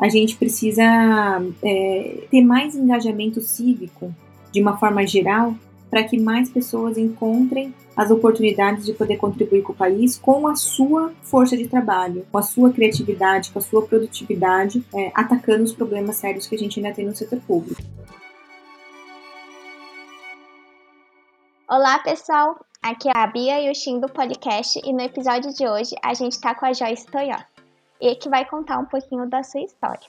a gente precisa é, ter mais engajamento cívico, de uma forma geral, para que mais pessoas encontrem as oportunidades de poder contribuir com o país com a sua força de trabalho, com a sua criatividade, com a sua produtividade, é, atacando os problemas sérios que a gente ainda tem no setor público. Olá, pessoal! Aqui é a Bia e o Shin do podcast e no episódio de hoje a gente está com a Joyce Toyota e que vai contar um pouquinho da sua história.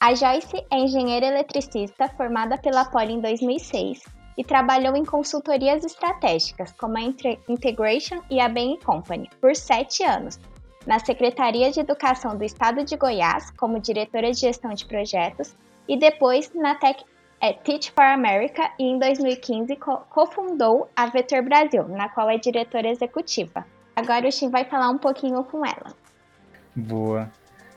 A Joyce é engenheira eletricista formada pela Poli em 2006 e trabalhou em consultorias estratégicas como a Integration e a Bain Company por sete anos, na Secretaria de Educação do Estado de Goiás como diretora de gestão de projetos e depois na Tech, é, Teach for America e em 2015 cofundou a Vetor Brasil, na qual é diretora executiva. Agora o Shin vai falar um pouquinho com ela. Boa.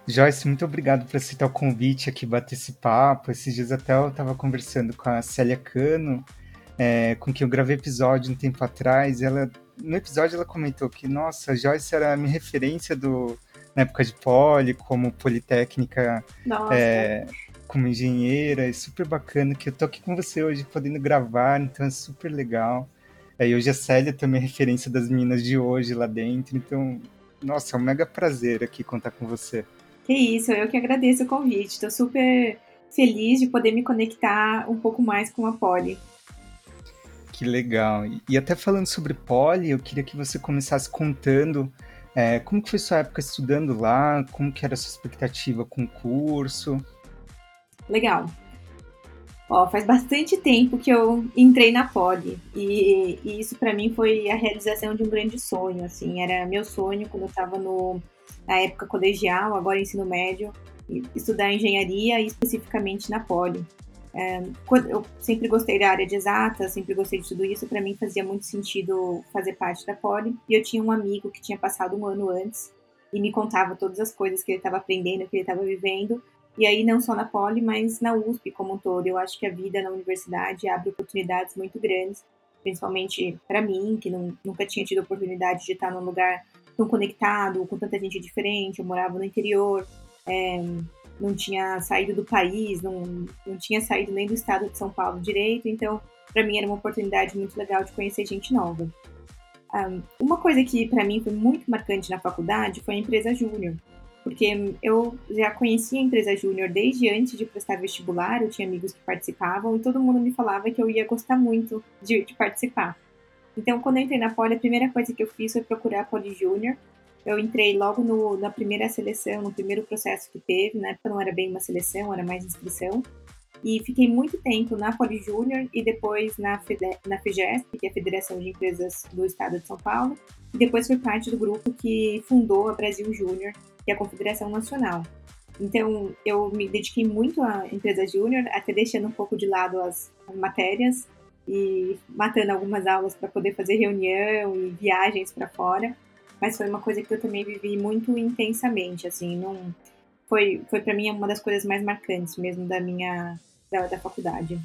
Joyce, muito obrigado por aceitar o convite aqui, bater esse papo. Esses dias até eu estava conversando com a Célia Cano, é, com quem eu gravei episódio um tempo atrás. Ela, no episódio ela comentou que, nossa, a Joyce era a minha referência do, na época de poli, como politécnica, é, como engenheira. É super bacana que eu tô aqui com você hoje, podendo gravar, então é super legal. É, e hoje a Célia também é referência das meninas de hoje lá dentro, então nossa, é um mega prazer aqui contar com você. Que isso, eu que agradeço o convite. Estou super feliz de poder me conectar um pouco mais com a Poli. Que legal. E até falando sobre Poli, eu queria que você começasse contando é, como que foi sua época estudando lá, como que era a sua expectativa com o curso. Legal. Ó, faz bastante tempo que eu entrei na Poli e, e isso para mim foi a realização de um grande sonho, assim, era meu sonho quando eu estava no na época colegial, agora ensino médio, estudar engenharia e especificamente na Poli. É, eu sempre gostei da área de exatas, sempre gostei de tudo isso, para mim fazia muito sentido fazer parte da Poli. E eu tinha um amigo que tinha passado um ano antes e me contava todas as coisas que ele estava aprendendo, que ele estava vivendo, e aí, não só na Poli, mas na USP como um todo. Eu acho que a vida na universidade abre oportunidades muito grandes, principalmente para mim, que não, nunca tinha tido oportunidade de estar num lugar tão conectado, com tanta gente diferente. Eu morava no interior, é, não tinha saído do país, não, não tinha saído nem do estado de São Paulo direito. Então, para mim, era uma oportunidade muito legal de conhecer gente nova. Um, uma coisa que para mim foi muito marcante na faculdade foi a empresa Júnior porque eu já conhecia a empresa júnior desde antes de prestar vestibular, eu tinha amigos que participavam e todo mundo me falava que eu ia gostar muito de, de participar. Então, quando eu entrei na Poli, a primeira coisa que eu fiz foi procurar a Poli Júnior. Eu entrei logo no, na primeira seleção, no primeiro processo que teve, na época não era bem uma seleção, era mais inscrição. E fiquei muito tempo na Poli Júnior e depois na, na FEGESP, que é a Federação de Empresas do Estado de São Paulo. E depois fui parte do grupo que fundou a Brasil Júnior, que é a Confederação Nacional. Então, eu me dediquei muito à empresa júnior, até deixando um pouco de lado as matérias e matando algumas aulas para poder fazer reunião e viagens para fora. Mas foi uma coisa que eu também vivi muito intensamente, assim, não foi foi para mim uma das coisas mais marcantes mesmo da minha da, da faculdade.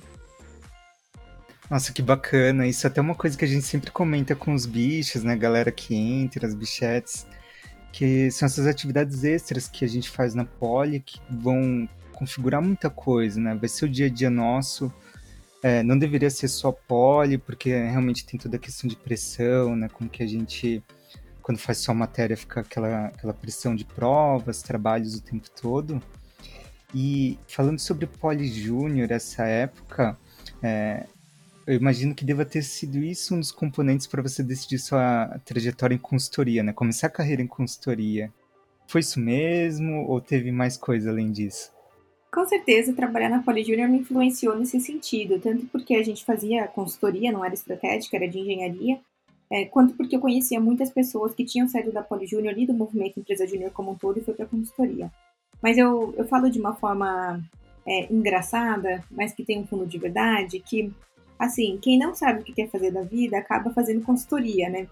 Nossa, que bacana. Isso é até uma coisa que a gente sempre comenta com os bichos, né? Galera que entra, as bichetes que são essas atividades extras que a gente faz na Poli que vão configurar muita coisa, né? Vai ser o dia a dia nosso. É, não deveria ser só Poli, porque realmente tem toda a questão de pressão, né? Como que a gente, quando faz só matéria, fica aquela, aquela pressão de provas, trabalhos o tempo todo. E falando sobre Poli Júnior, essa época, é, eu imagino que deva ter sido isso um dos componentes para você decidir sua trajetória em consultoria, né? Começar a carreira em consultoria. Foi isso mesmo ou teve mais coisa além disso? Com certeza, trabalhar na Poli Junior me influenciou nesse sentido, tanto porque a gente fazia consultoria, não era estratégica, era de engenharia, é, quanto porque eu conhecia muitas pessoas que tinham saído da Poli Junior e do movimento Empresa Júnior como um todo e foi para consultoria. Mas eu, eu falo de uma forma é, engraçada, mas que tem um fundo de verdade, que assim, quem não sabe o que quer fazer da vida acaba fazendo consultoria, né?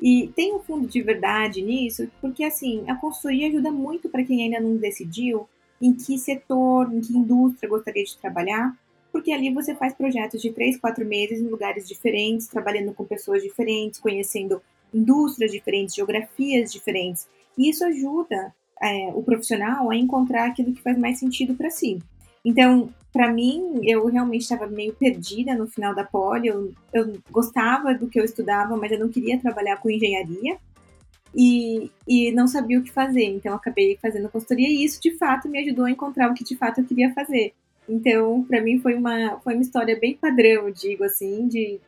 E tem um fundo de verdade nisso, porque assim, a consultoria ajuda muito para quem ainda não decidiu em que setor, em que indústria gostaria de trabalhar, porque ali você faz projetos de três, quatro meses em lugares diferentes, trabalhando com pessoas diferentes, conhecendo indústrias diferentes, geografias diferentes. E isso ajuda é, o profissional a encontrar aquilo que faz mais sentido para si. Então, para mim, eu realmente estava meio perdida no final da poli. Eu, eu gostava do que eu estudava, mas eu não queria trabalhar com engenharia e, e não sabia o que fazer. Então, acabei fazendo consultoria e isso, de fato, me ajudou a encontrar o que de fato eu queria fazer. Então, para mim, foi uma, foi uma história bem padrão, digo assim, de,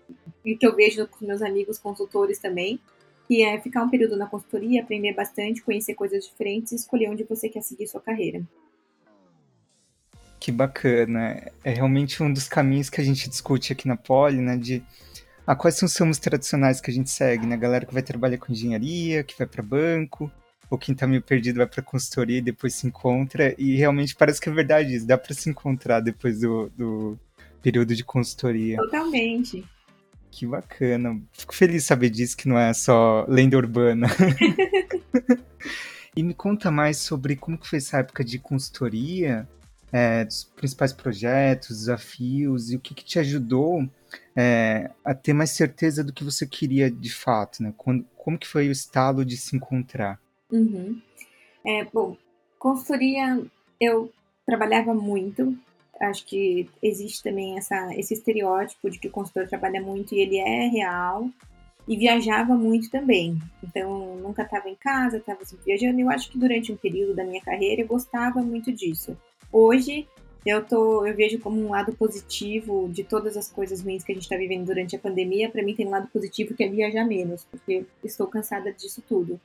de que eu vejo com meus amigos consultores também, que é ficar um período na consultoria, aprender bastante, conhecer coisas diferentes e escolher onde você quer seguir sua carreira. Que bacana. É realmente um dos caminhos que a gente discute aqui na Poli, né? De ah, quais são os ramos tradicionais que a gente segue, né? Galera que vai trabalhar com engenharia, que vai para banco, ou quem tá meio perdido vai para consultoria e depois se encontra. E realmente parece que é verdade isso, dá para se encontrar depois do, do período de consultoria. Totalmente. Que bacana. Fico feliz de saber disso, que não é só lenda urbana. e me conta mais sobre como que foi essa época de consultoria é, dos principais projetos, desafios e o que, que te ajudou é, a ter mais certeza do que você queria de fato, né? Quando, como que foi o estalo de se encontrar? Uhum. É, bom, consultoria eu trabalhava muito. Acho que existe também essa, esse estereótipo de que o consultor trabalha muito e ele é real. E viajava muito também. Então, nunca estava em casa, estava sempre viajando. Eu acho que durante um período da minha carreira eu gostava muito disso. Hoje eu tô, eu vejo como um lado positivo de todas as coisas ruins que a gente está vivendo durante a pandemia. Para mim tem um lado positivo que é viajar menos, porque estou cansada disso tudo.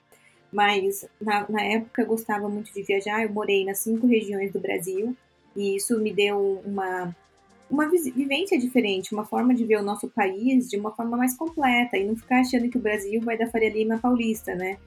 Mas na, na época eu gostava muito de viajar. Eu morei nas cinco regiões do Brasil e isso me deu uma uma vivência diferente, uma forma de ver o nosso país de uma forma mais completa e não ficar achando que o Brasil vai da Faria Lima paulista, né?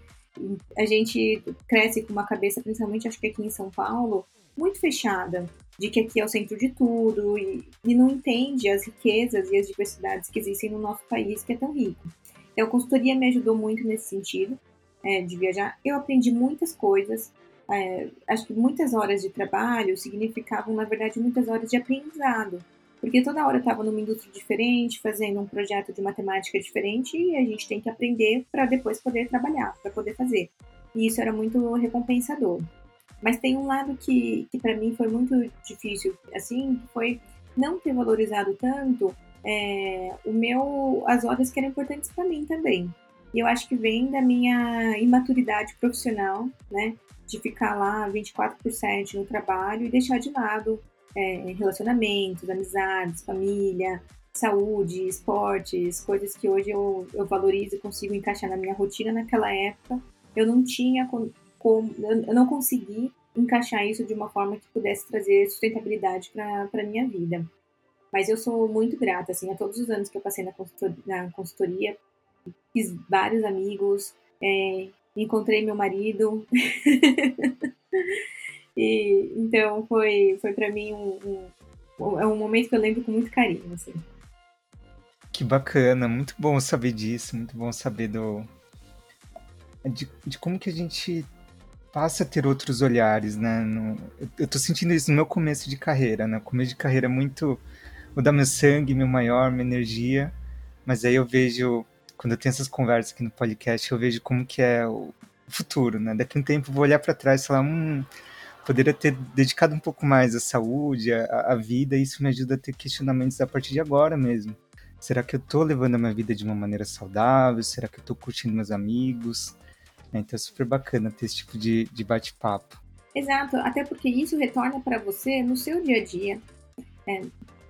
A gente cresce com uma cabeça, principalmente acho que aqui em São Paulo, muito fechada, de que aqui é o centro de tudo e, e não entende as riquezas e as diversidades que existem no nosso país, que é tão rico. Então, a consultoria me ajudou muito nesse sentido, é, de viajar. Eu aprendi muitas coisas, é, acho que muitas horas de trabalho significavam, na verdade, muitas horas de aprendizado. Porque toda hora eu estava numa indústria diferente, fazendo um projeto de matemática diferente, e a gente tem que aprender para depois poder trabalhar, para poder fazer. E isso era muito recompensador. Mas tem um lado que, que para mim foi muito difícil, assim, foi não ter valorizado tanto é, o meu, as horas que eram importantes para mim também. E eu acho que vem da minha imaturidade profissional, né? De ficar lá 24 por 7 no trabalho e deixar de lado é, relacionamentos, amizades, família, saúde, esportes, coisas que hoje eu, eu valorizo e consigo encaixar na minha rotina. Naquela época, eu não tinha eu não consegui encaixar isso de uma forma que pudesse trazer sustentabilidade para a minha vida. Mas eu sou muito grata, assim, a todos os anos que eu passei na consultoria, na consultoria fiz vários amigos, é, encontrei meu marido. e, então foi, foi para mim um, um, é um momento que eu lembro com muito carinho, assim. Que bacana, muito bom saber disso, muito bom saber do de, de como que a gente passa a ter outros olhares, né? No, eu tô sentindo isso no meu começo de carreira, né? começo de carreira é muito vou dar meu sangue, meu maior, minha energia, mas aí eu vejo quando eu tenho essas conversas aqui no podcast, eu vejo como que é o futuro, né? Daqui a um tempo eu vou olhar para trás e falar, hum, poderia ter dedicado um pouco mais à saúde, à, à vida, e isso me ajuda a ter questionamentos a partir de agora mesmo. Será que eu tô levando a minha vida de uma maneira saudável? Será que eu tô curtindo meus amigos? Então é super bacana ter esse tipo de, de bate-papo. Exato, até porque isso retorna para você no seu dia a dia. É,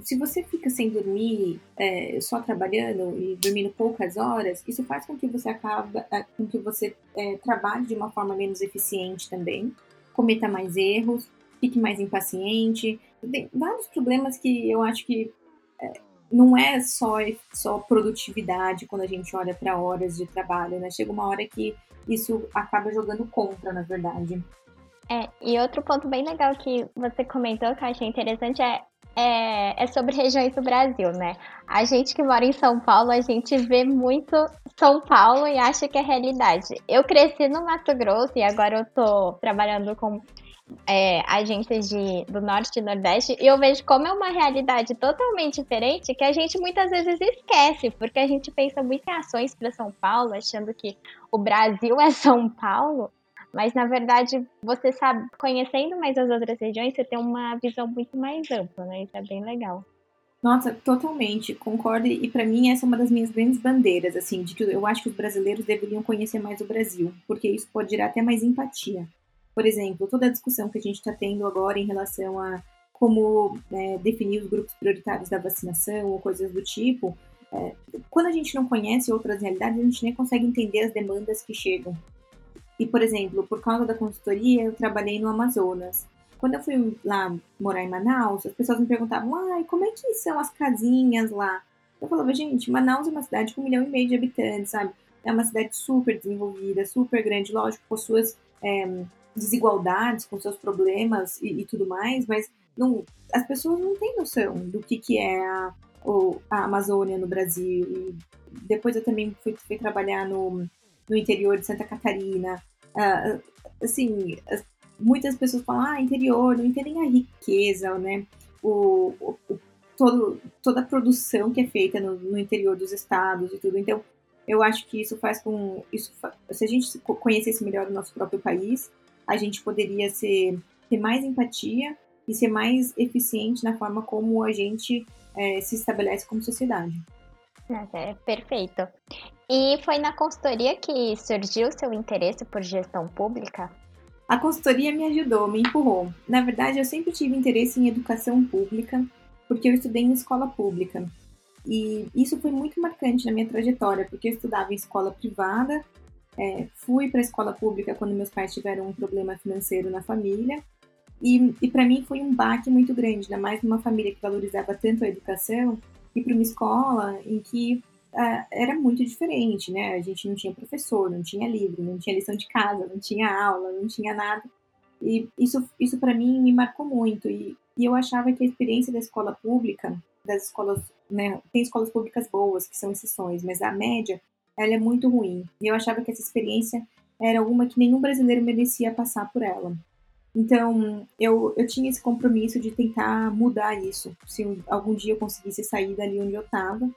se você fica sem dormir, é, só trabalhando e dormindo poucas horas, isso faz com que você acabe, é, com que você é, trabalhe de uma forma menos eficiente também, cometa mais erros, fique mais impaciente. Tem vários problemas que eu acho que é, não é só, só produtividade quando a gente olha para horas de trabalho, né? Chega uma hora que isso acaba jogando contra, na verdade. É, e outro ponto bem legal que você comentou que eu achei interessante é, é, é, sobre regiões do Brasil, né? A gente que mora em São Paulo, a gente vê muito São Paulo e acha que é realidade. Eu cresci no Mato Grosso e agora eu tô trabalhando com é, agências de, do Norte e Nordeste, e eu vejo como é uma realidade totalmente diferente que a gente muitas vezes esquece, porque a gente pensa muito em ações para São Paulo, achando que o Brasil é São Paulo, Mas na verdade, você sabe, conhecendo mais as outras regiões, você tem uma visão muito mais ampla, né? Isso é bem legal. Nossa, totalmente, concordo. E para mim essa é uma das minhas grandes bandeiras, assim, de que eu acho que os brasileiros deveriam conhecer mais o Brasil, porque isso pode gerar até mais empatia. Por exemplo, toda a discussão que a gente está tendo agora em relação a como é, definir os grupos prioritários da vacinação ou coisas do tipo, é, quando a gente não conhece outras realidades, a gente nem consegue entender as demandas que chegam. E, por exemplo, por causa da consultoria, eu trabalhei no Amazonas. Quando eu fui lá morar em Manaus, as pessoas me perguntavam, ai, como é que são as casinhas lá? Eu falava, gente, Manaus é uma cidade com um milhão e meio de habitantes, sabe? É uma cidade super desenvolvida, super grande, lógico, com suas é, desigualdades, com seus problemas e, e tudo mais, mas não, as pessoas não têm noção do que, que é a, a Amazônia no Brasil. E depois eu também fui, fui trabalhar no, no interior de Santa Catarina. Uh, assim, muitas pessoas falam, ah, interior, não entendem a riqueza, né? O, o, o, todo, toda a produção que é feita no, no, interior dos estados e tudo. Então, eu acho que isso faz com. Isso, se a gente conhecesse melhor o nosso próprio país, a gente poderia ser, ter mais empatia e ser mais eficiente na forma como a gente é, se estabelece como sociedade. É, perfeito. E foi na consultoria que surgiu seu interesse por gestão pública? A consultoria me ajudou, me empurrou. Na verdade, eu sempre tive interesse em educação pública, porque eu estudei em escola pública. E isso foi muito marcante na minha trajetória, porque eu estudava em escola privada, é, fui para a escola pública quando meus pais tiveram um problema financeiro na família, e, e para mim foi um baque muito grande, ainda mais numa família que valorizava tanto a educação, e para uma escola em que uh, era muito diferente, né? A gente não tinha professor, não tinha livro, não tinha lição de casa, não tinha aula, não tinha nada. E isso, isso para mim me marcou muito. E, e eu achava que a experiência da escola pública, das escolas, né? Tem escolas públicas boas, que são exceções, mas a média, ela é muito ruim. E eu achava que essa experiência era uma que nenhum brasileiro merecia passar por ela. Então, eu, eu tinha esse compromisso de tentar mudar isso. Se algum dia eu conseguisse sair dali onde eu estava.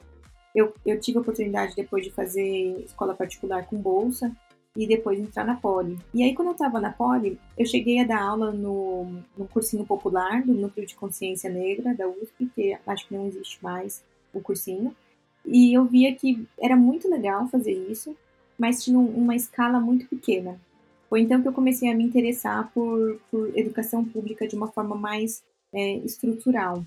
Eu, eu tive a oportunidade depois de fazer escola particular com bolsa e depois entrar na Poli. E aí, quando eu estava na Poli, eu cheguei a dar aula no, no cursinho popular do Núcleo de Consciência Negra da USP, que acho que não existe mais o cursinho. E eu via que era muito legal fazer isso, mas tinha uma escala muito pequena. Foi então que eu comecei a me interessar por, por educação pública de uma forma mais é, estrutural.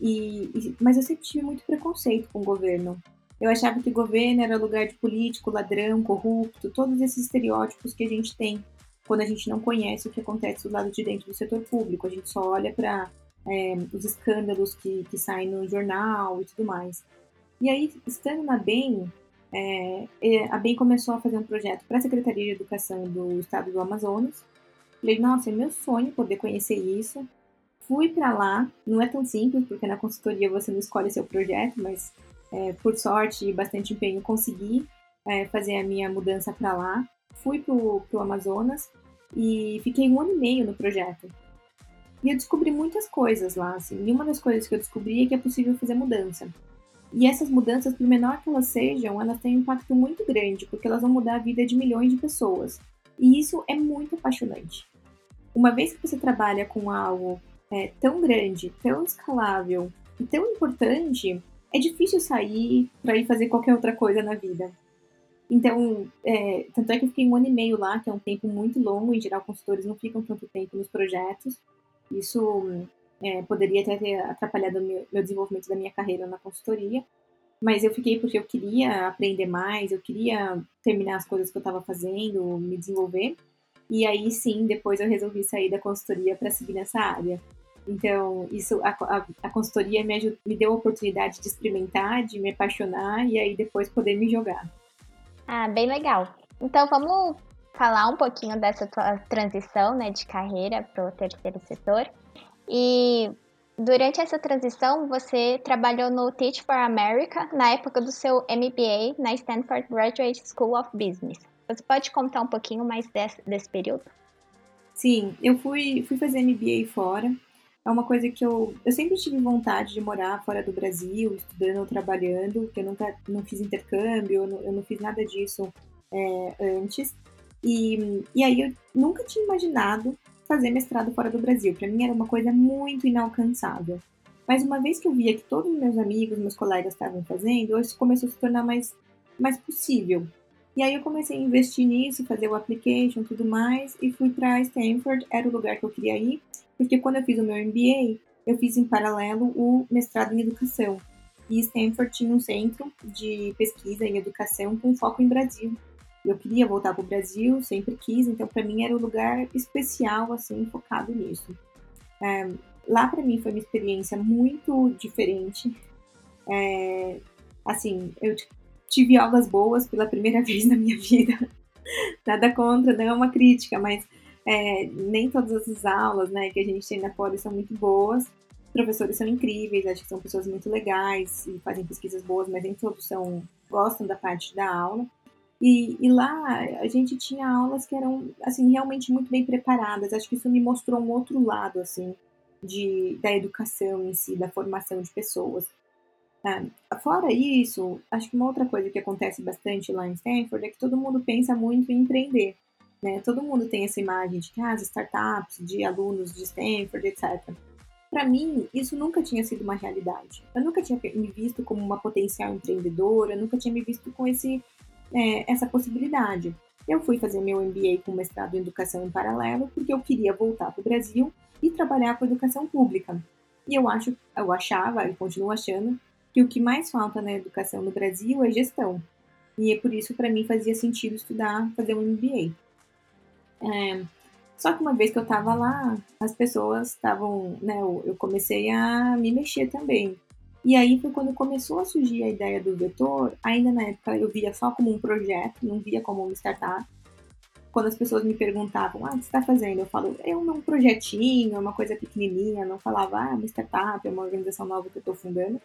E, e, mas eu sempre tive muito preconceito com o governo. Eu achava que governo era lugar de político, ladrão, corrupto, todos esses estereótipos que a gente tem quando a gente não conhece o que acontece do lado de dentro do setor público. A gente só olha para é, os escândalos que, que saem no jornal e tudo mais. E aí, estando na BEM, é, a BEM começou a fazer um projeto para a Secretaria de Educação do Estado do Amazonas. Falei, nossa, é meu sonho poder conhecer isso. Fui para lá, não é tão simples, porque na consultoria você não escolhe seu projeto, mas é, por sorte e bastante empenho consegui é, fazer a minha mudança para lá. Fui para o Amazonas e fiquei um ano e meio no projeto. E eu descobri muitas coisas lá, assim. E uma das coisas que eu descobri é que é possível fazer mudança. E essas mudanças, por menor que elas sejam, elas têm um impacto muito grande, porque elas vão mudar a vida de milhões de pessoas. E isso é muito apaixonante. Uma vez que você trabalha com algo é, tão grande, tão escalável e tão importante, é difícil sair para ir fazer qualquer outra coisa na vida. Então, é, tanto é que eu fiquei um ano e meio lá, que é um tempo muito longo, em geral consultores não ficam tanto tempo nos projetos. Isso é, poderia até ter atrapalhado meu, meu desenvolvimento da minha carreira na consultoria, mas eu fiquei porque eu queria aprender mais, eu queria terminar as coisas que eu estava fazendo, me desenvolver. E aí sim, depois eu resolvi sair da consultoria para seguir nessa área. Então, isso a, a, a consultoria me, ajud, me deu a oportunidade de experimentar, de me apaixonar e aí depois poder me jogar. Ah, bem legal. Então, vamos falar um pouquinho dessa tua transição né, de carreira para o terceiro setor. E durante essa transição, você trabalhou no Teach for America na época do seu MBA na Stanford Graduate School of Business. Você pode contar um pouquinho mais desse, desse período? Sim, eu fui, fui fazer MBA fora. É uma coisa que eu, eu sempre tive vontade de morar fora do Brasil, estudando ou trabalhando, porque eu nunca não fiz intercâmbio, eu não, eu não fiz nada disso é, antes. E, e aí eu nunca tinha imaginado fazer mestrado fora do Brasil. Para mim era uma coisa muito inalcançável. Mas uma vez que eu via que todos os meus amigos, meus colegas estavam fazendo, isso começou a se tornar mais, mais possível. E aí eu comecei a investir nisso, fazer o application, tudo mais, e fui para Stanford, era o lugar que eu queria ir, porque quando eu fiz o meu MBA, eu fiz em paralelo o mestrado em educação. E Stanford tinha um centro de pesquisa em educação com foco em Brasil. Eu queria voltar para o Brasil, sempre quis, então para mim era um lugar especial, assim, focado nisso. É, lá para mim foi uma experiência muito diferente. É, assim, eu tive aulas boas pela primeira vez na minha vida. Nada contra, não é uma crítica, mas é, nem todas as aulas né, que a gente tem na Poli são muito boas. Os professores são incríveis, acho que são pessoas muito legais e fazem pesquisas boas, mas nem todos são, gostam da parte da aula. E, e, lá a gente tinha aulas que eram assim realmente muito bem preparadas. Acho que isso me mostrou um outro lado assim de, da educação em si, da formação de pessoas. Fora isso, acho que uma outra coisa que acontece bastante lá em Stanford é que todo mundo pensa muito em empreender. Né? Todo mundo tem essa imagem de que ah, startups, de alunos de Stanford, etc. Para mim, isso nunca tinha sido uma realidade. Eu nunca tinha me visto como uma potencial empreendedora, nunca tinha me visto com esse, é, essa possibilidade. Eu fui fazer meu MBA com mestrado em educação em paralelo porque eu queria voltar para o Brasil e trabalhar com educação pública. E eu acho, eu achava e continuo achando que o que mais falta na educação no Brasil é gestão. E é por isso para mim fazia sentido estudar, fazer um MBA. É, só que uma vez que eu estava lá, as pessoas estavam, né, eu, comecei a me mexer também. E aí foi quando começou a surgir a ideia do vetor, ainda na época eu via só como um projeto, não via como uma startup quando as pessoas me perguntavam, ah, o que você está fazendo? Eu falo, é um projetinho, é uma coisa pequenininha, não falava, ah, é uma startup, é uma organização nova que eu estou fundando.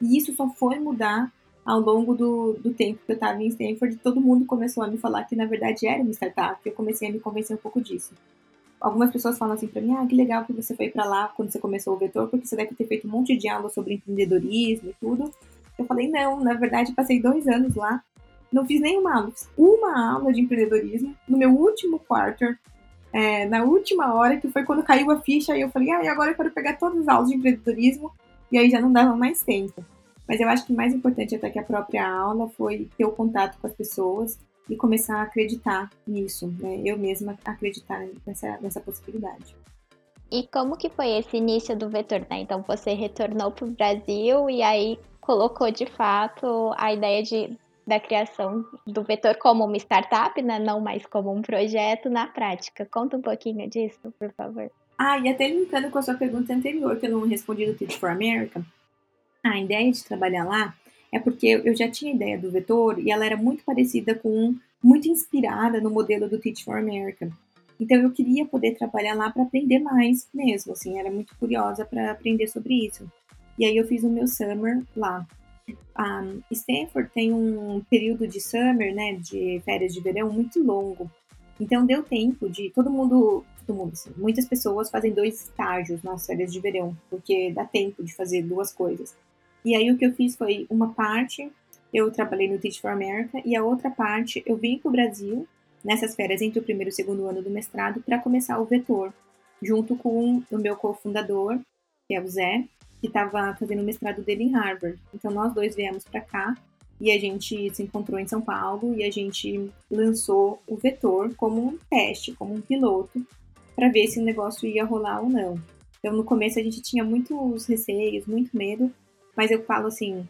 E isso só foi mudar ao longo do, do tempo que eu estava em Stanford, todo mundo começou a me falar que na verdade era uma startup, eu comecei a me convencer um pouco disso. Algumas pessoas falam assim para mim, ah, que legal que você foi para lá quando você começou o Vetor, porque você deve ter feito um monte de aula sobre empreendedorismo e tudo. Eu falei, não, na verdade passei dois anos lá não fiz nenhuma aula, fiz uma aula de empreendedorismo no meu último quarter, é, na última hora, que foi quando caiu a ficha, e eu falei, ah, e agora eu quero pegar todas as aulas de empreendedorismo, e aí já não dava mais tempo. Mas eu acho que mais importante até que a própria aula foi ter o contato com as pessoas e começar a acreditar nisso, né? eu mesma acreditar nessa, nessa possibilidade. E como que foi esse início do vetor, né? Então você retornou para o Brasil e aí colocou de fato a ideia de da criação do Vetor como uma startup, né? não mais como um projeto na prática. Conta um pouquinho disso, por favor. Ah, e até linkando com a sua pergunta anterior, que eu não respondi do Teach for America, a ideia de trabalhar lá é porque eu já tinha ideia do Vetor e ela era muito parecida com, muito inspirada no modelo do Teach for America. Então eu queria poder trabalhar lá para aprender mais mesmo, assim, era muito curiosa para aprender sobre isso. E aí eu fiz o meu summer lá. Um, Stanford tem um período de summer, né, de férias de verão muito longo. Então deu tempo de todo mundo, todo mundo, assim, muitas pessoas fazem dois estágios nas férias de verão, porque dá tempo de fazer duas coisas. E aí o que eu fiz foi uma parte eu trabalhei no Teach for America e a outra parte eu vim para o Brasil nessas férias entre o primeiro e o segundo ano do mestrado para começar o Vetor, junto com o meu cofundador, que é o Zé, que estava fazendo o mestrado dele em Harvard. Então nós dois viemos para cá e a gente se encontrou em São Paulo e a gente lançou o Vetor como um teste, como um piloto, para ver se o negócio ia rolar ou não. Então no começo a gente tinha muitos receios, muito medo, mas eu falo assim,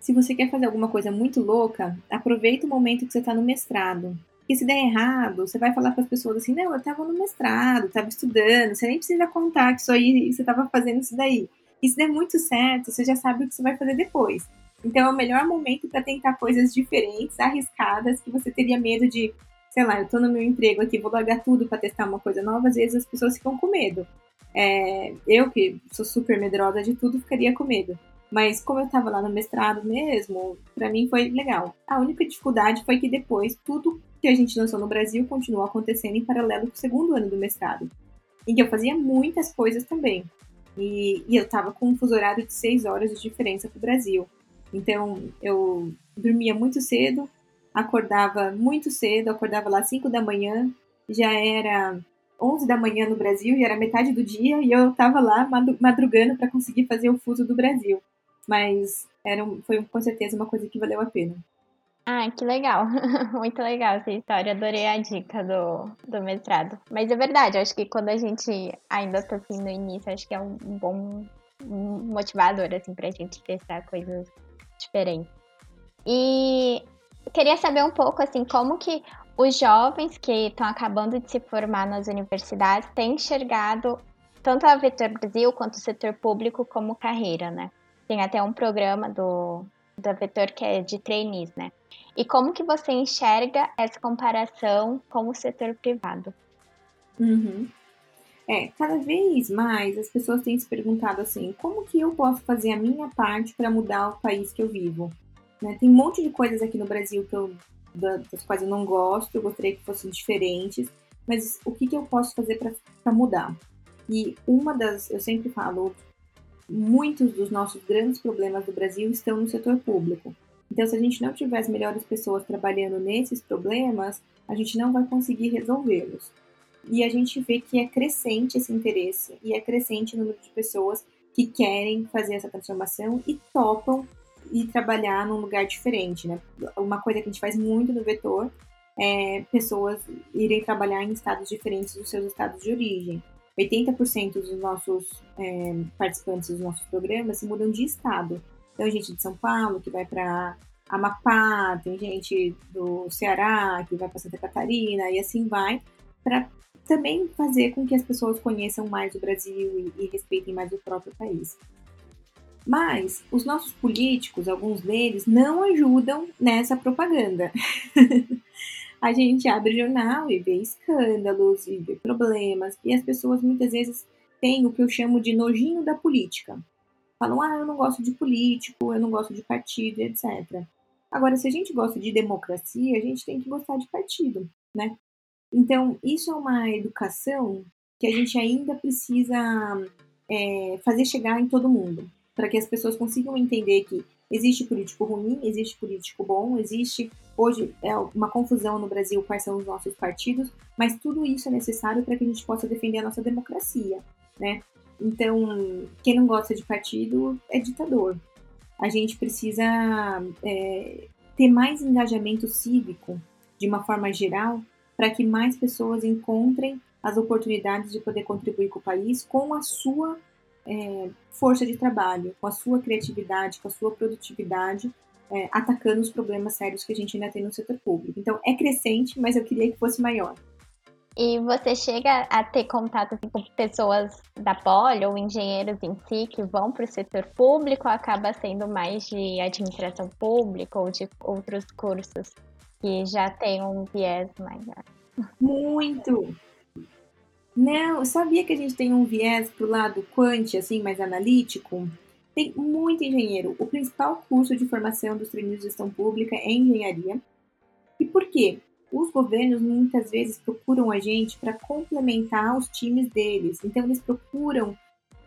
se você quer fazer alguma coisa muito louca, aproveita o momento que você está no mestrado. Porque se der errado, você vai falar para as pessoas assim, não, eu estava no mestrado, estava estudando, você nem precisa contar que isso aí, você estava fazendo isso daí. E se der muito certo, você já sabe o que você vai fazer depois. Então é o melhor momento para tentar coisas diferentes, arriscadas, que você teria medo de, sei lá, eu tô no meu emprego aqui, vou largar tudo para testar uma coisa nova, às vezes as pessoas ficam com medo. É, eu, que sou super medrosa de tudo, ficaria com medo. Mas como eu estava lá no mestrado mesmo, para mim foi legal. A única dificuldade foi que depois tudo que a gente lançou no Brasil continuou acontecendo em paralelo com o segundo ano do mestrado. Em que eu fazia muitas coisas também. E, e eu tava com um fuso horário de seis horas de diferença pro Brasil. Então, eu dormia muito cedo, acordava muito cedo, acordava lá 5 da manhã, já era 11 da manhã no Brasil, já era metade do dia, e eu estava lá madrugando para conseguir fazer o fuso do Brasil. Mas era, foi com certeza uma coisa que valeu a pena. Ah, que legal. Muito legal essa história. Adorei a dica do, do mestrado. Mas é verdade, acho que quando a gente ainda está assim no início, acho que é um bom motivador, assim, pra gente testar coisas diferentes. E queria saber um pouco, assim, como que os jovens que estão acabando de se formar nas universidades têm enxergado tanto a Vetor Brasil quanto o setor público como carreira, né? Tem até um programa do, da Vetor que é de trainees, né? E como que você enxerga essa comparação com o setor privado? Uhum. É, cada vez mais as pessoas têm se perguntado assim, como que eu posso fazer a minha parte para mudar o país que eu vivo? Né? Tem um monte de coisas aqui no Brasil que eu, das quais eu não gosto, eu gostaria que fossem diferentes, mas o que, que eu posso fazer para mudar? E uma das, eu sempre falo, muitos dos nossos grandes problemas do Brasil estão no setor público. Então, se a gente não tiver as melhores pessoas trabalhando nesses problemas, a gente não vai conseguir resolvê-los. E a gente vê que é crescente esse interesse e é crescente o número de pessoas que querem fazer essa transformação e topam e trabalhar num lugar diferente, né? Uma coisa que a gente faz muito no Vetor é pessoas irem trabalhar em estados diferentes dos seus estados de origem. 80% dos nossos é, participantes dos nossos programas se mudam de estado. Então, gente de São Paulo que vai para Amapá, tem gente do Ceará que vai para Santa Catarina e assim vai, para também fazer com que as pessoas conheçam mais o Brasil e, e respeitem mais o próprio país. Mas os nossos políticos, alguns deles, não ajudam nessa propaganda. a gente abre jornal e vê escândalos e vê problemas, e as pessoas muitas vezes têm o que eu chamo de nojinho da política. Falam, ah, eu não gosto de político, eu não gosto de partido, etc. Agora, se a gente gosta de democracia, a gente tem que gostar de partido, né? Então, isso é uma educação que a gente ainda precisa é, fazer chegar em todo mundo, para que as pessoas consigam entender que existe político ruim, existe político bom, existe Hoje é uma confusão no Brasil quais são os nossos partidos, mas tudo isso é necessário para que a gente possa defender a nossa democracia, né? Então, quem não gosta de partido é ditador. A gente precisa é, ter mais engajamento cívico, de uma forma geral, para que mais pessoas encontrem as oportunidades de poder contribuir com o país com a sua é, força de trabalho, com a sua criatividade, com a sua produtividade é, atacando os problemas sérios que a gente ainda tem no setor público. Então, é crescente, mas eu queria que fosse maior. E você chega a ter contato assim, com pessoas da Poli ou engenheiros em si que vão para o setor público ou acaba sendo mais de administração pública ou de outros cursos que já tem um viés maior? Muito! Não, eu sabia que a gente tem um viés pro lado quant, assim, mais analítico, tem muito engenheiro. O principal curso de formação dos treinos de gestão pública é engenharia. E por quê? Os governos muitas vezes procuram a gente para complementar os times deles. Então, eles procuram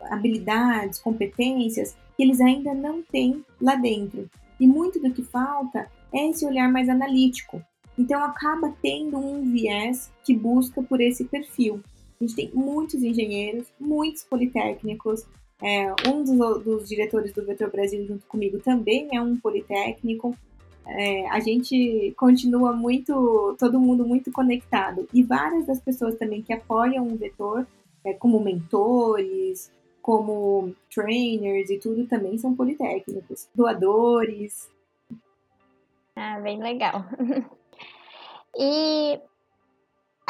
habilidades, competências que eles ainda não têm lá dentro. E muito do que falta é esse olhar mais analítico. Então, acaba tendo um viés que busca por esse perfil. A gente tem muitos engenheiros, muitos politécnicos, é, um dos, dos, diretores do Vetor Brasil junto comigo também é um politécnico. É, a gente continua muito, todo mundo muito conectado. E várias das pessoas também que apoiam o Vetor, é, como mentores, como trainers e tudo, também são politécnicos, doadores. Ah, bem legal. e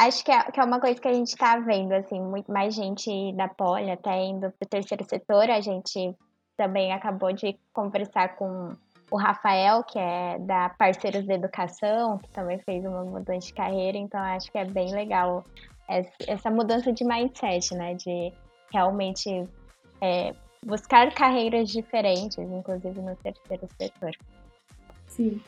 Acho que é, que é uma coisa que a gente está vendo, assim, muito mais gente da Poli até indo para o terceiro setor. A gente também acabou de conversar com o Rafael, que é da Parceiros da Educação, que também fez uma mudança de carreira. Então, acho que é bem legal essa mudança de mindset, né? De realmente é, buscar carreiras diferentes, inclusive no terceiro setor. Sim.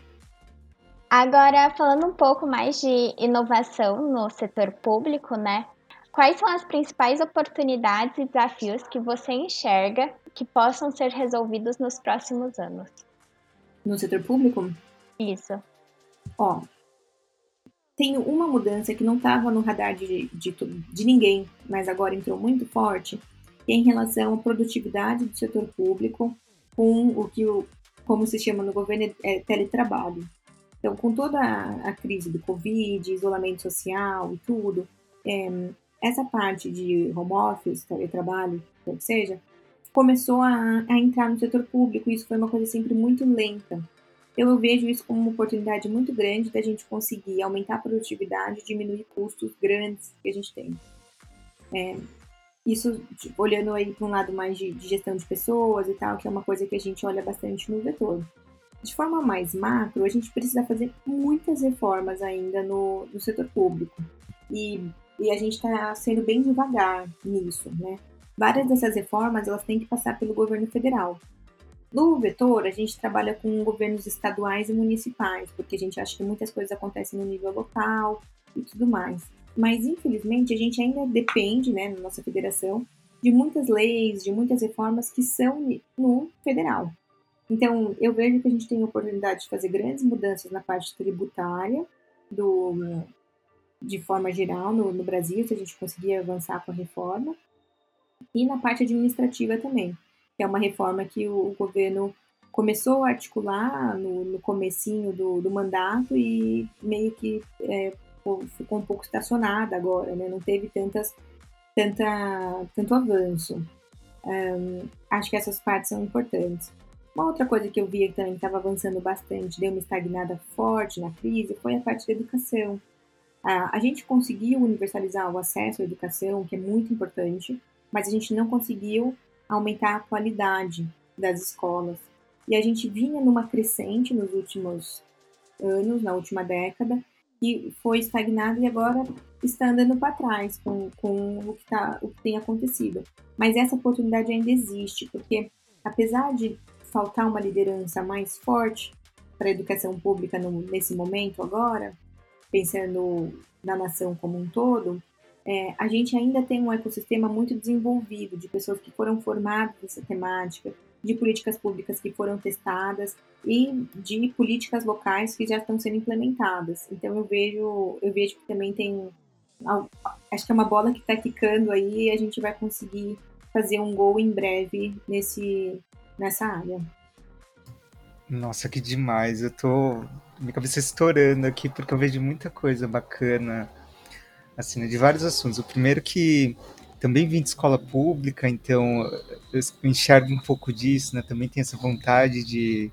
Agora, falando um pouco mais de inovação no setor público, né? Quais são as principais oportunidades e desafios que você enxerga que possam ser resolvidos nos próximos anos? No setor público? Isso. Ó, tem uma mudança que não estava no radar de, de, de, ninguém, mas agora entrou muito forte, que é em relação à produtividade do setor público com o que, o, como se chama no governo, é teletrabalho. Então, com toda a, crise do Covid, isolamento social e tudo, é, essa parte de home office, teletrabalho, que seja, começou a, a entrar no setor público e isso foi uma coisa sempre muito lenta. Então, eu vejo isso como uma oportunidade muito grande da gente conseguir aumentar a produtividade e diminuir custos grandes que a gente tem. É, isso tipo, olhando aí para um lado mais de, de, gestão de pessoas e tal, que é uma coisa que a gente olha bastante no vetor. De forma mais macro, a gente precisa fazer muitas reformas ainda no, no setor público. E, e a gente está sendo bem devagar nisso, né? Várias dessas reformas, elas têm que passar pelo governo federal. No vetor, a gente trabalha com governos estaduais e municipais, porque a gente acha que muitas coisas acontecem no nível local e tudo mais. Mas, infelizmente, a gente ainda depende, né, na nossa federação, de muitas leis, de muitas reformas que são no federal. Então, eu vejo que a gente tem a oportunidade de fazer grandes mudanças na parte tributária, do, de forma geral, no, no Brasil, se a gente conseguir avançar com a reforma, e na parte administrativa também, que é uma reforma que o, o governo começou a articular no, no comecinho do, do mandato e meio que é, ficou um pouco estacionada agora, né? Não teve tantas, tanta, tanto avanço. Um, acho que essas partes são importantes. Uma outra coisa que eu vi que também estava avançando bastante, deu uma estagnada forte na crise, foi a parte da educação. a gente conseguiu universalizar o acesso à educação, que é muito importante, mas a gente não conseguiu aumentar a qualidade das escolas. E a gente vinha numa crescente nos últimos anos, na última década, que foi estagnado e agora está andando para trás com, com o, que tá, o que tem acontecido. Mas essa oportunidade ainda existe, porque apesar de faltar uma liderança mais forte para a educação pública no, nesse momento agora, pensando na nação como um todo, é, a gente ainda tem um ecossistema muito desenvolvido de pessoas que foram formadas nessa temática, de políticas públicas que foram testadas e de políticas locais que já estão sendo implementadas. Então eu vejo, eu vejo que também tem, acho que é uma bola que está quicando aí e a gente vai conseguir fazer um gol em breve nesse nessa área. Nossa, que demais! Eu tô minha cabeça estourando aqui porque eu vejo muita coisa bacana assim, né, de vários assuntos. O primeiro que também vim de escola pública, então eu enxergo um pouco disso, né? Também tenho essa vontade de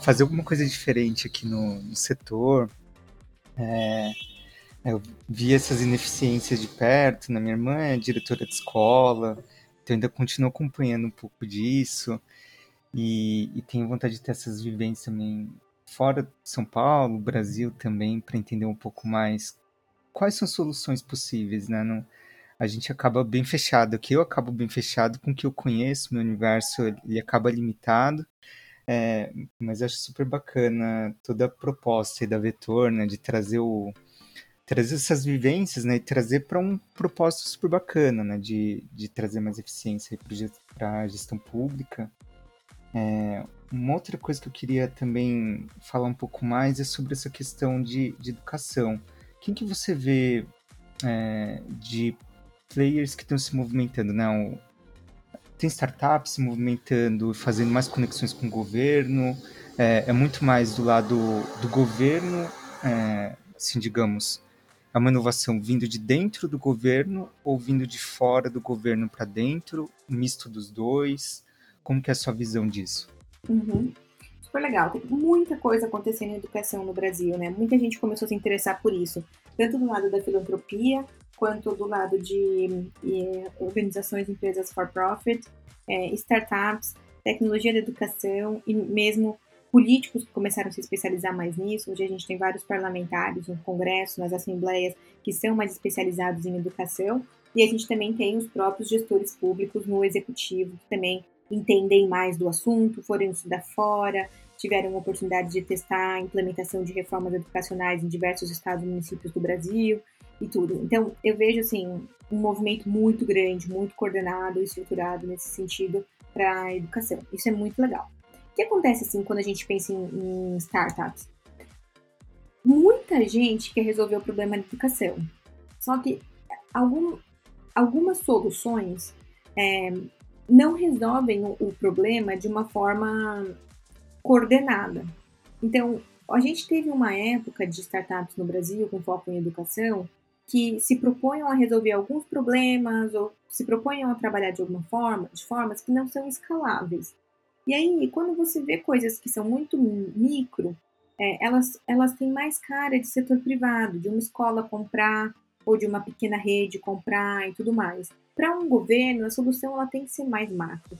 fazer alguma coisa diferente aqui no, no setor. É, eu vi essas ineficiências de perto, né? Minha irmã é diretora de escola, então ainda continuo acompanhando um pouco disso. E, e tenho vontade de ter essas vivências também fora de São Paulo, Brasil também, para entender um pouco mais quais são as soluções possíveis, né? Não, a gente acaba bem fechado, que eu acabo bem fechado com o que eu conheço, meu universo ele acaba limitado, é, mas acho super bacana toda a proposta da Vetor, né, de trazer o trazer essas vivências, né, e trazer para um propósito super bacana, né, de, de trazer mais eficiência para a gestão pública. É, uma outra coisa que eu queria também falar um pouco mais é sobre essa questão de, de educação. Quem que você vê é, de players que estão se movimentando, né? Tem startups se movimentando, fazendo mais conexões com o governo, é, é muito mais do lado do governo, é, assim, digamos, é uma inovação vindo de dentro do governo ou vindo de fora do governo para dentro, misto dos dois? Como que é a sua visão disso? Uhum super legal. Tem muita coisa acontecendo em educação no Brasil, né? Muita gente começou a se interessar por isso, tanto do lado da filantropia, quanto do lado de organizações, empresas for profit, é, startups, tecnologia da educação e mesmo políticos que começaram a se especializar mais nisso. Hoje a gente tem vários parlamentares no Congresso, nas assembleias, que são mais especializados em educação. E a gente também tem os próprios gestores públicos no executivo, que também entendem mais do assunto, foram estudar fora, tiveram a oportunidade de testar a implementação de reformas educacionais em diversos estados e municípios do Brasil e tudo. Então, eu vejo assim um movimento muito grande, muito coordenado e estruturado nesse sentido para a educação. Isso é muito legal. Que acontece assim quando a gente pensa em, em startups? muita gente quer resolver o problema da educação. Só que algum, algumas soluções é, não resolvem o, o problema de uma forma coordenada. Então, a gente teve uma época de startups no Brasil com foco em educação que se proponham a resolver alguns problemas ou se proponham a trabalhar de alguma forma, de formas que não são escaláveis. E aí, quando você vê coisas que são muito micro, é, elas, elas têm mais cara de setor privado, de uma escola comprar ou de uma pequena rede comprar e tudo mais. Para um governo, a solução ela tem que ser mais macro.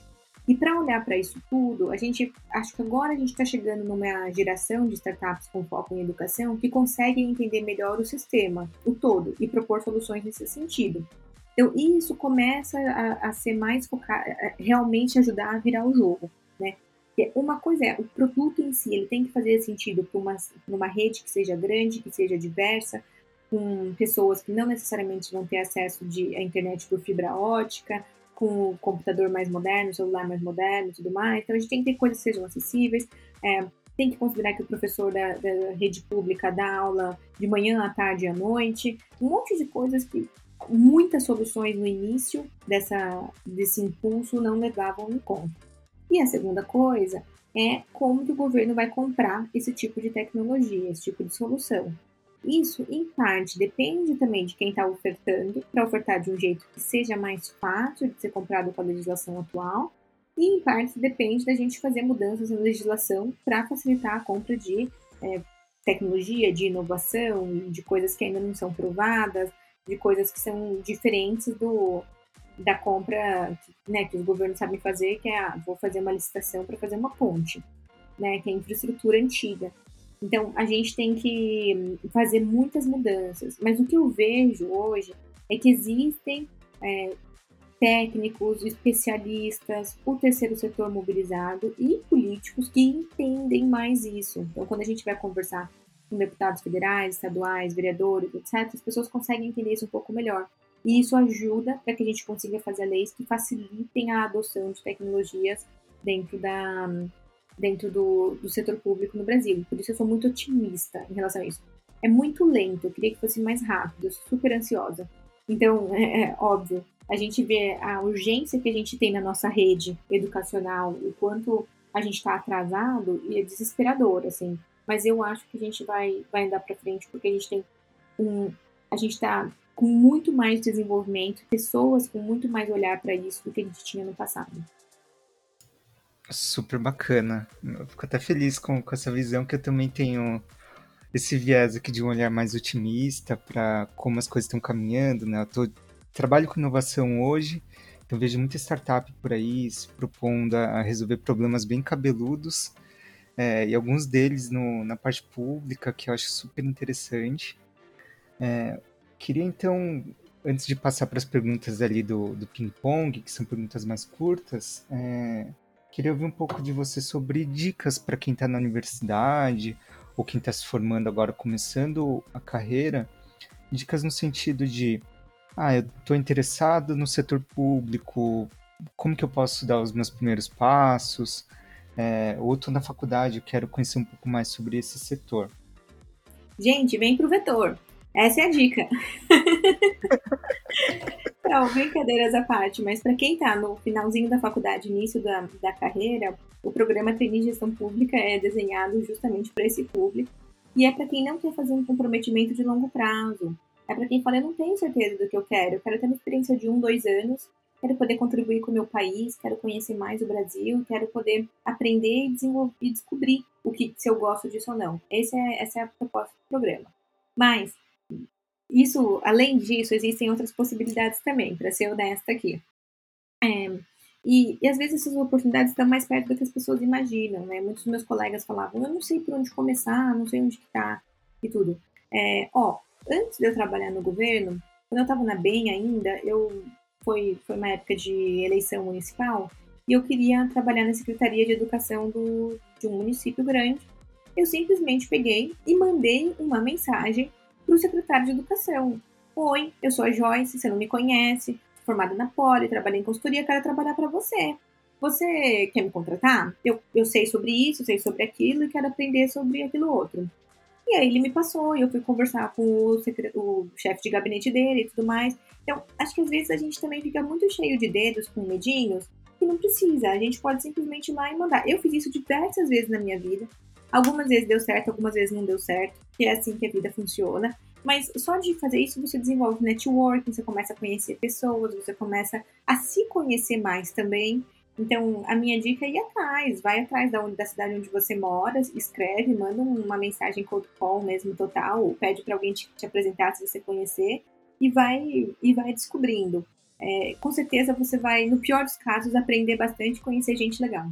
E para olhar para isso tudo, a gente acho que agora a gente está chegando numa geração de startups com foco em educação que conseguem entender melhor o sistema, o todo, e propor soluções nesse sentido. Então, isso começa a, a ser mais focado, realmente ajudar a virar o jogo, né? Uma coisa é, o produto em si, ele tem que fazer sentido para uma, uma rede que seja grande, que seja diversa, com pessoas que não necessariamente vão ter acesso de, à internet por fibra ótica, com o computador mais moderno, celular mais moderno e tudo mais. Então a gente tem que ter coisas que sejam acessíveis. É, tem que considerar que o professor da, da, rede pública dá aula de manhã, à tarde e à noite. Um monte de coisas que muitas soluções no início dessa, desse impulso não levavam em conta. E a segunda coisa é como que o governo vai comprar esse tipo de tecnologia, esse tipo de solução. Isso, em parte, depende também de quem está ofertando, para ofertar de um jeito que seja mais fácil de ser comprado com a legislação atual, e em parte depende da gente fazer mudanças na legislação para facilitar a compra de é, tecnologia, de inovação, de coisas que ainda não são provadas, de coisas que são diferentes do da compra né, que os governos sabem fazer, que é, ah, vou fazer uma licitação para fazer uma ponte, né, que é infraestrutura antiga. Então, a gente tem que fazer muitas mudanças. Mas o que eu vejo hoje é que existem é, técnicos, especialistas, o terceiro setor mobilizado e políticos que entendem mais isso. Então, quando a gente vai conversar com deputados federais, estaduais, vereadores, etc., as pessoas conseguem entender isso um pouco melhor. E isso ajuda para que a gente consiga fazer leis que facilitem a adoção de tecnologias dentro da, dentro do, do setor público no Brasil. Por isso eu sou muito otimista em relação a isso. É muito lento, eu queria que fosse mais rápido, eu sou super ansiosa. Então, é, é óbvio, a gente vê a urgência que a gente tem na nossa rede educacional, o quanto a gente está atrasado, e é desesperador, assim. Mas eu acho que a gente vai, vai andar para frente, porque a gente tem um. A gente está com muito mais desenvolvimento, pessoas com muito mais olhar para isso do que a gente tinha no passado. Super bacana. Eu fico até feliz com, com essa visão que eu também tenho esse viés aqui de um olhar mais otimista para como as coisas estão caminhando, né? Eu tô, trabalho com inovação hoje, então vejo muita startup por aí se propondo a resolver problemas bem cabeludos, é, e alguns deles no, na parte pública, que eu acho super interessante. É, queria então, antes de passar para as perguntas ali do, do ping-pong, que são perguntas mais curtas, é, Queria ouvir um pouco de você sobre dicas para quem está na universidade ou quem está se formando agora, começando a carreira. Dicas no sentido de, ah, eu estou interessado no setor público, como que eu posso dar os meus primeiros passos? É, ou estou na faculdade, eu quero conhecer um pouco mais sobre esse setor. Gente, vem pro vetor. Essa é a dica. Não, brincadeiras à parte, mas para quem está no finalzinho da faculdade, início da, da carreira, o programa Trainee Gestão Pública é desenhado justamente para esse público e é para quem não quer fazer um comprometimento de longo prazo. É para quem fala, eu não tenho certeza do que eu quero, eu quero ter uma experiência de um, dois anos, quero poder contribuir com o meu país, quero conhecer mais o Brasil, quero poder aprender e desenvolver e descobrir o que se eu gosto disso ou não. Esse é, essa é a proposta do programa. Mas isso, além disso, existem outras possibilidades também, para ser honesta aqui. É, e, e, às vezes essas oportunidades estão mais perto do que as pessoas imaginam, né? Muitos dos meus colegas falavam, eu não sei por onde começar, não sei onde está e tudo. É, ó, antes de eu trabalhar no governo, quando eu estava na BEM ainda, eu foi, foi uma época de eleição municipal e eu queria trabalhar na Secretaria de Educação do, de um município grande. Eu simplesmente peguei e mandei uma mensagem para o secretário de Educação. Oi, eu sou a Joyce, você não me conhece, formada na Poli, trabalhei em consultoria, quero trabalhar para você. Você quer me contratar? Eu, eu sei sobre isso, sei sobre aquilo e quero aprender sobre aquilo outro. E aí ele me passou e eu fui conversar com o, o chefe de gabinete dele e tudo mais. Então, acho que às vezes a gente também fica muito cheio de dedos com medinhos que não precisa. A gente pode simplesmente ir lá e mandar. Eu fiz isso diversas vezes na minha vida. Algumas vezes deu certo, algumas vezes não deu certo, que é assim que a vida funciona. Mas só de fazer isso você desenvolve networking, você começa a conhecer pessoas, você começa a se conhecer mais também. Então, a minha dica é ir atrás, vai atrás da, da cidade onde você mora, escreve, manda uma mensagem cold call mesmo total, pede para alguém te, te, apresentar se você conhecer e vai e vai descobrindo. É, com certeza você vai, no pior dos casos, aprender bastante e conhecer gente legal.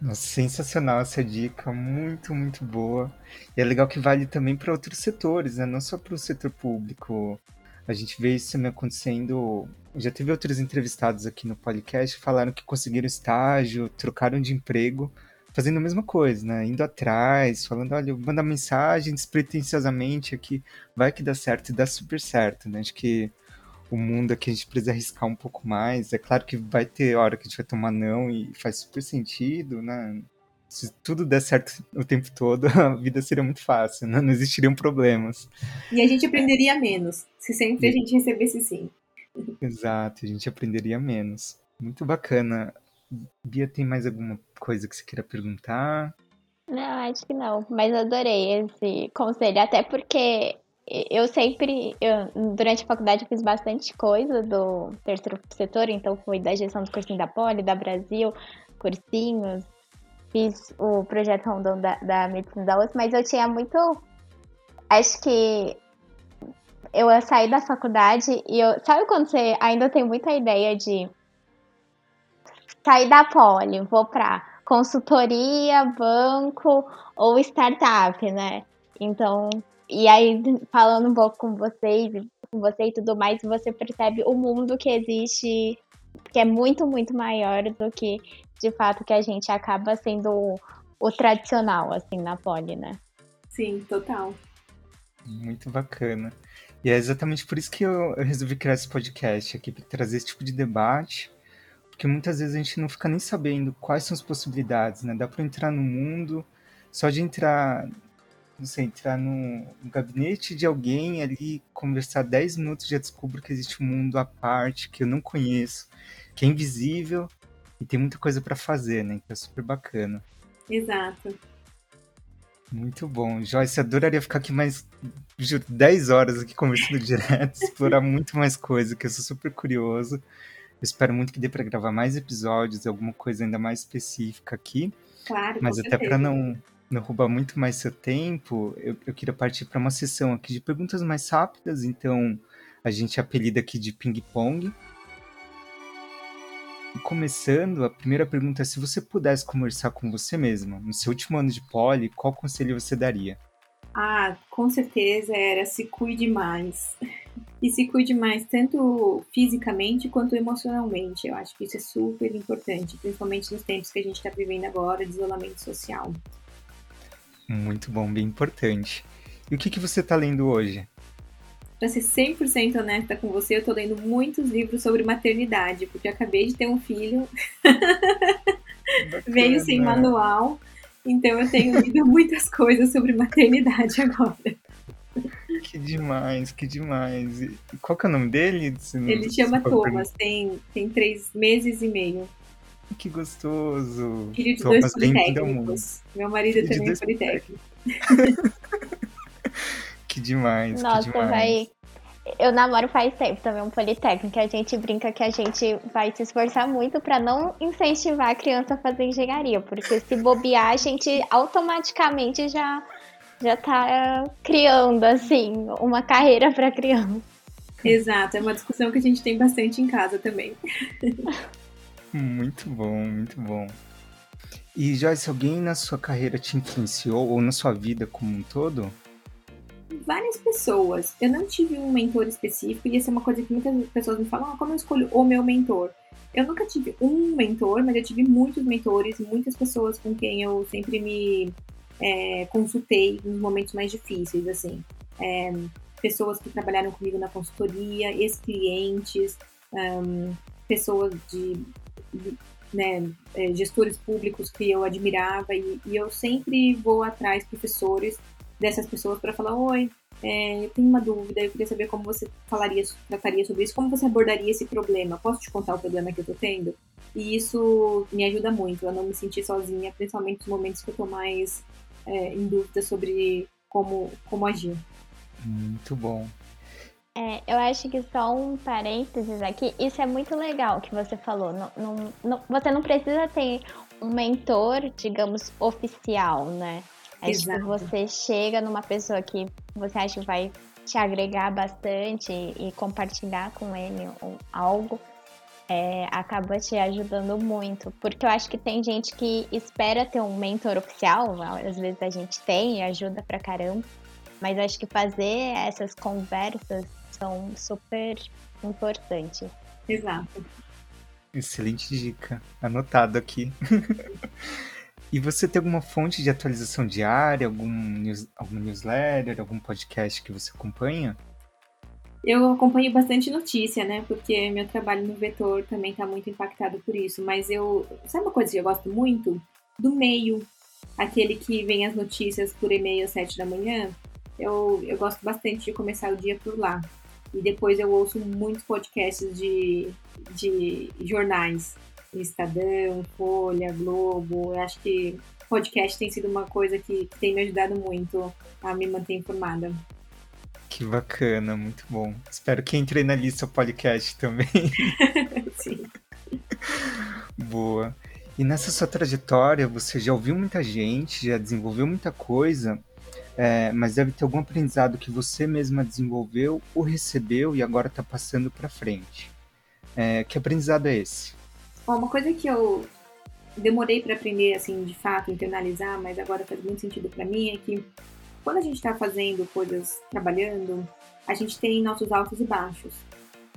Nossa, sensacional essa dica, muito, muito boa. E é legal que vale também para outros setores, né? Não só para o setor público. A gente vê isso também acontecendo. Já teve outros entrevistados aqui no podcast que falaram que conseguiram estágio, trocaram de emprego, fazendo a mesma coisa, né? Indo atrás, falando, olha, manda mensagem despretensiosamente aqui, vai que dá certo e dá super certo, né? Acho que o mundo aqui a gente precisa arriscar um pouco mais. É claro que vai ter hora que a gente vai tomar não e faz super sentido, né? Se tudo der certo o tempo todo, a vida seria muito fácil, né? não existiriam problemas. E a gente aprenderia menos, se sempre a gente recebesse sim. Exato, a gente aprenderia menos. Muito bacana. Bia, tem mais alguma coisa que você queira perguntar? Não, acho que não, mas adorei esse conselho, até porque eu sempre, eu, durante a faculdade, eu fiz bastante coisa do terceiro setor, então fui da gestão do cursinho da Poli, da Brasil, cursinhos, fiz o projeto Rondon da, da Medicina da USP, mas eu tinha muito. Acho que eu saí da faculdade e eu. Sabe quando você ainda tem muita ideia de sair da Poli, vou para consultoria, banco ou startup, né? Então, e aí, falando um pouco com vocês, com você e tudo mais, você percebe o mundo que existe, que é muito, muito maior do que, de fato, que a gente acaba sendo o, o tradicional, assim, na poli, né? Sim, total. Muito bacana. E é exatamente por isso que eu, eu resolvi criar esse podcast aqui, para trazer esse tipo de debate, porque muitas vezes a gente não fica nem sabendo quais são as possibilidades, né? Dá para entrar no mundo, só de entrar não sei, entrar no, no, gabinete de alguém ali, conversar 10 minutos, já descubro que existe um mundo à parte que eu não conheço, que é invisível e tem muita coisa para fazer, né? Que é super bacana. Exato. Muito bom. Joyce, adoraria ficar aqui mais, juro, 10 horas aqui conversando direto, explorar muito mais coisa, que eu sou super curioso. Eu espero muito que dê para gravar mais episódios, alguma coisa ainda mais específica aqui. Claro, Mas até para não não roubar muito mais seu tempo, eu, eu queria partir para uma sessão aqui de perguntas mais rápidas, então a gente apelida aqui de ping-pong. Começando, a primeira pergunta é se você pudesse conversar com você mesma no seu último ano de poli, qual conselho você daria? Ah, com certeza era se cuide mais. E se cuide mais tanto fisicamente quanto emocionalmente. Eu acho que isso é super importante, principalmente nos tempos que a gente está vivendo agora de isolamento social. Muito bom, bem importante. E o que, que você está lendo hoje? Para ser 100% honesta com você, eu estou lendo muitos livros sobre maternidade, porque acabei de ter um filho. Veio sem manual. Então eu tenho lido muitas coisas sobre maternidade agora. Que demais, que demais. E qual que é o nome dele? Ele chama Thomas, tem, tem três meses e meio. Que gostoso. Filho de Thomas, dois politécnicos. Meu marido Filho também é politécnico. que demais, Nossa, que demais. vai... Eu namoro faz tempo também um politécnico. A gente brinca que a gente vai se esforçar muito para não incentivar a criança a fazer engenharia, porque se bobear, a gente automaticamente já já tá criando assim uma carreira para criança. Exato, é uma discussão que a gente tem bastante em casa também. Muito bom, muito bom. E Joyce, alguém na sua carreira te influenciou ou na sua vida como um todo? Várias pessoas. Eu não tive um mentor específico e essa é uma coisa que muitas pessoas me falam: ah, como eu escolho o meu mentor? Eu nunca tive um mentor, mas eu tive muitos mentores, muitas pessoas com quem eu sempre me é, consultei nos momentos mais difíceis, assim. É, pessoas que trabalharam comigo na consultoria, ex-clientes, um, pessoas de né, é, gestores públicos que eu admirava e, e, eu sempre vou atrás professores dessas pessoas para falar: Oi, é, eu tenho uma dúvida, eu queria saber como você falaria, trataria sobre isso, como você abordaria esse problema. Posso te contar o problema que eu tô tendo? E isso me ajuda muito a não me sentir sozinha, principalmente nos momentos que eu tô mais é, em dúvida sobre como, como agir. Muito bom. É, eu acho que só um parênteses aqui, isso é muito legal que você falou. Não, não, não, você não precisa ter um mentor, digamos, oficial, né? Acho que você chega numa pessoa que você acha que vai te agregar bastante e, compartilhar com ele algo, é, acaba te ajudando muito. Porque eu acho que tem gente que espera ter um mentor oficial, às vezes a gente tem e ajuda pra caramba, mas acho que fazer essas conversas são super importantes. Exato. Excelente dica. Anotado aqui. E você tem alguma fonte de atualização diária, algum, news, algum newsletter, algum podcast que você acompanha? Eu acompanho bastante notícia, né? Porque meu trabalho no Vetor também está muito impactado por isso. Mas eu. Sabe uma coisa que eu gosto muito? Do meio. Aquele que vem as notícias por e-mail às sete da manhã. Eu, eu gosto bastante de começar o dia por lá. E depois eu ouço muitos podcasts de, de jornais. Estadão, Folha, Globo. Eu acho que podcast tem sido uma coisa que, que tem me ajudado muito a me manter informada. Que bacana, muito bom. Espero que entre na lista podcast também. Sim. Boa. E nessa sua trajetória, você já ouviu muita gente, já desenvolveu muita coisa, é, mas deve ter algum aprendizado que você mesma desenvolveu ou recebeu e agora está passando para frente. É, que aprendizado é esse? uma coisa que eu demorei para aprender, assim, de fato, internalizar, mas agora faz muito sentido para mim, é que quando a gente está fazendo coisas, trabalhando, a gente tem nossos altos e baixos.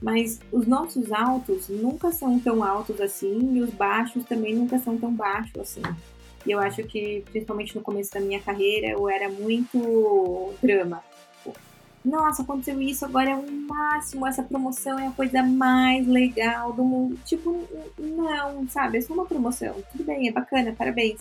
Mas os nossos altos nunca são tão altos assim e os baixos também nunca são tão baixos assim. Eu acho que, principalmente no começo da minha carreira, eu era muito drama nossa, aconteceu isso, agora é o máximo, essa promoção é a coisa mais legal do mundo. Tipo, não, sabe? É só uma promoção. Tudo bem, é bacana, parabéns.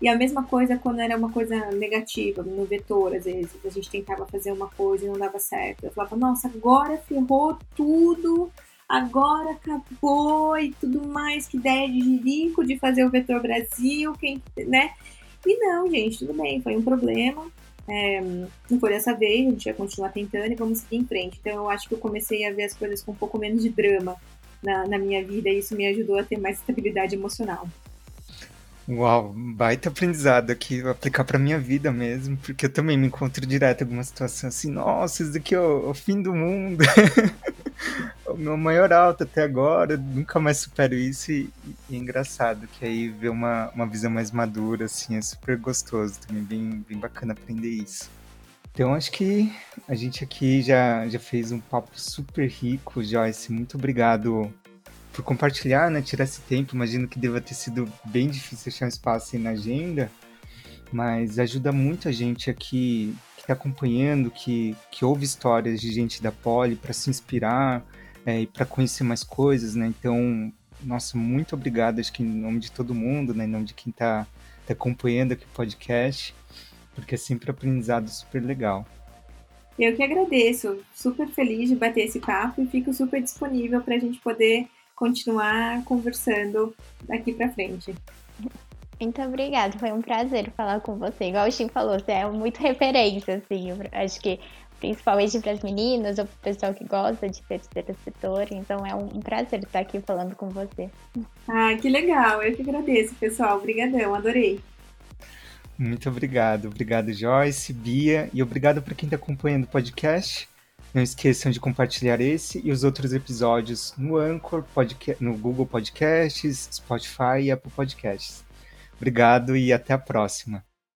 E a mesma coisa quando era uma coisa negativa, no vetor, às vezes. A gente tentava fazer uma coisa e não dava certo. Eu falava, nossa, agora ferrou tudo, agora acabou e tudo mais. Que ideia de jirico de fazer o Vetor Brasil, quem, né? E não, gente, tudo bem, foi um problema é, não foi dessa vez, a gente vai continuar tentando e vamos seguir em frente. Então eu acho que eu comecei a ver as coisas com um pouco menos de drama na, na minha vida e isso me ajudou a ter mais estabilidade emocional. Uau, baita aprendizado aqui, vou aplicar pra minha vida mesmo, porque eu também me encontro direto em alguma situação assim, nossa, isso daqui é o, o fim do mundo. o meu maior alto até agora, nunca mais supero isso e, e, é engraçado que aí ver uma, uma visão mais madura, assim, é super gostoso, também bem, bem bacana aprender isso. Então acho que a gente aqui já, já fez um papo super rico, Joyce, muito obrigado por compartilhar, né? Tirar esse tempo. Imagino que deva ter sido bem difícil achar um espaço aí na agenda, mas ajuda muito a gente aqui que está acompanhando, que, que ouve histórias de gente da Poli para se inspirar é, e para conhecer mais coisas, né? Então, nossa, muito obrigado, acho que em nome de todo mundo, né? Em nome de quem está tá acompanhando aqui o podcast, porque é sempre um aprendizado super legal. Eu que agradeço, super feliz de bater esse papo e fico super disponível para a gente poder continuar conversando daqui para frente. Muito obrigada, foi um prazer falar com você. Igual o Chico falou, você é muito referência, assim. acho que principalmente para as meninas ou para o pessoal que gosta de terceiro setor. Então é um prazer estar aqui falando com você. Ah, que legal! Eu que agradeço, pessoal. Obrigadão, adorei. Muito obrigado. Obrigado, Joyce, Bia, e obrigado para quem está acompanhando o podcast. Não esqueçam de compartilhar esse e os outros episódios no Anchor, no Google Podcasts, Spotify e Apple Podcasts. Obrigado e até a próxima.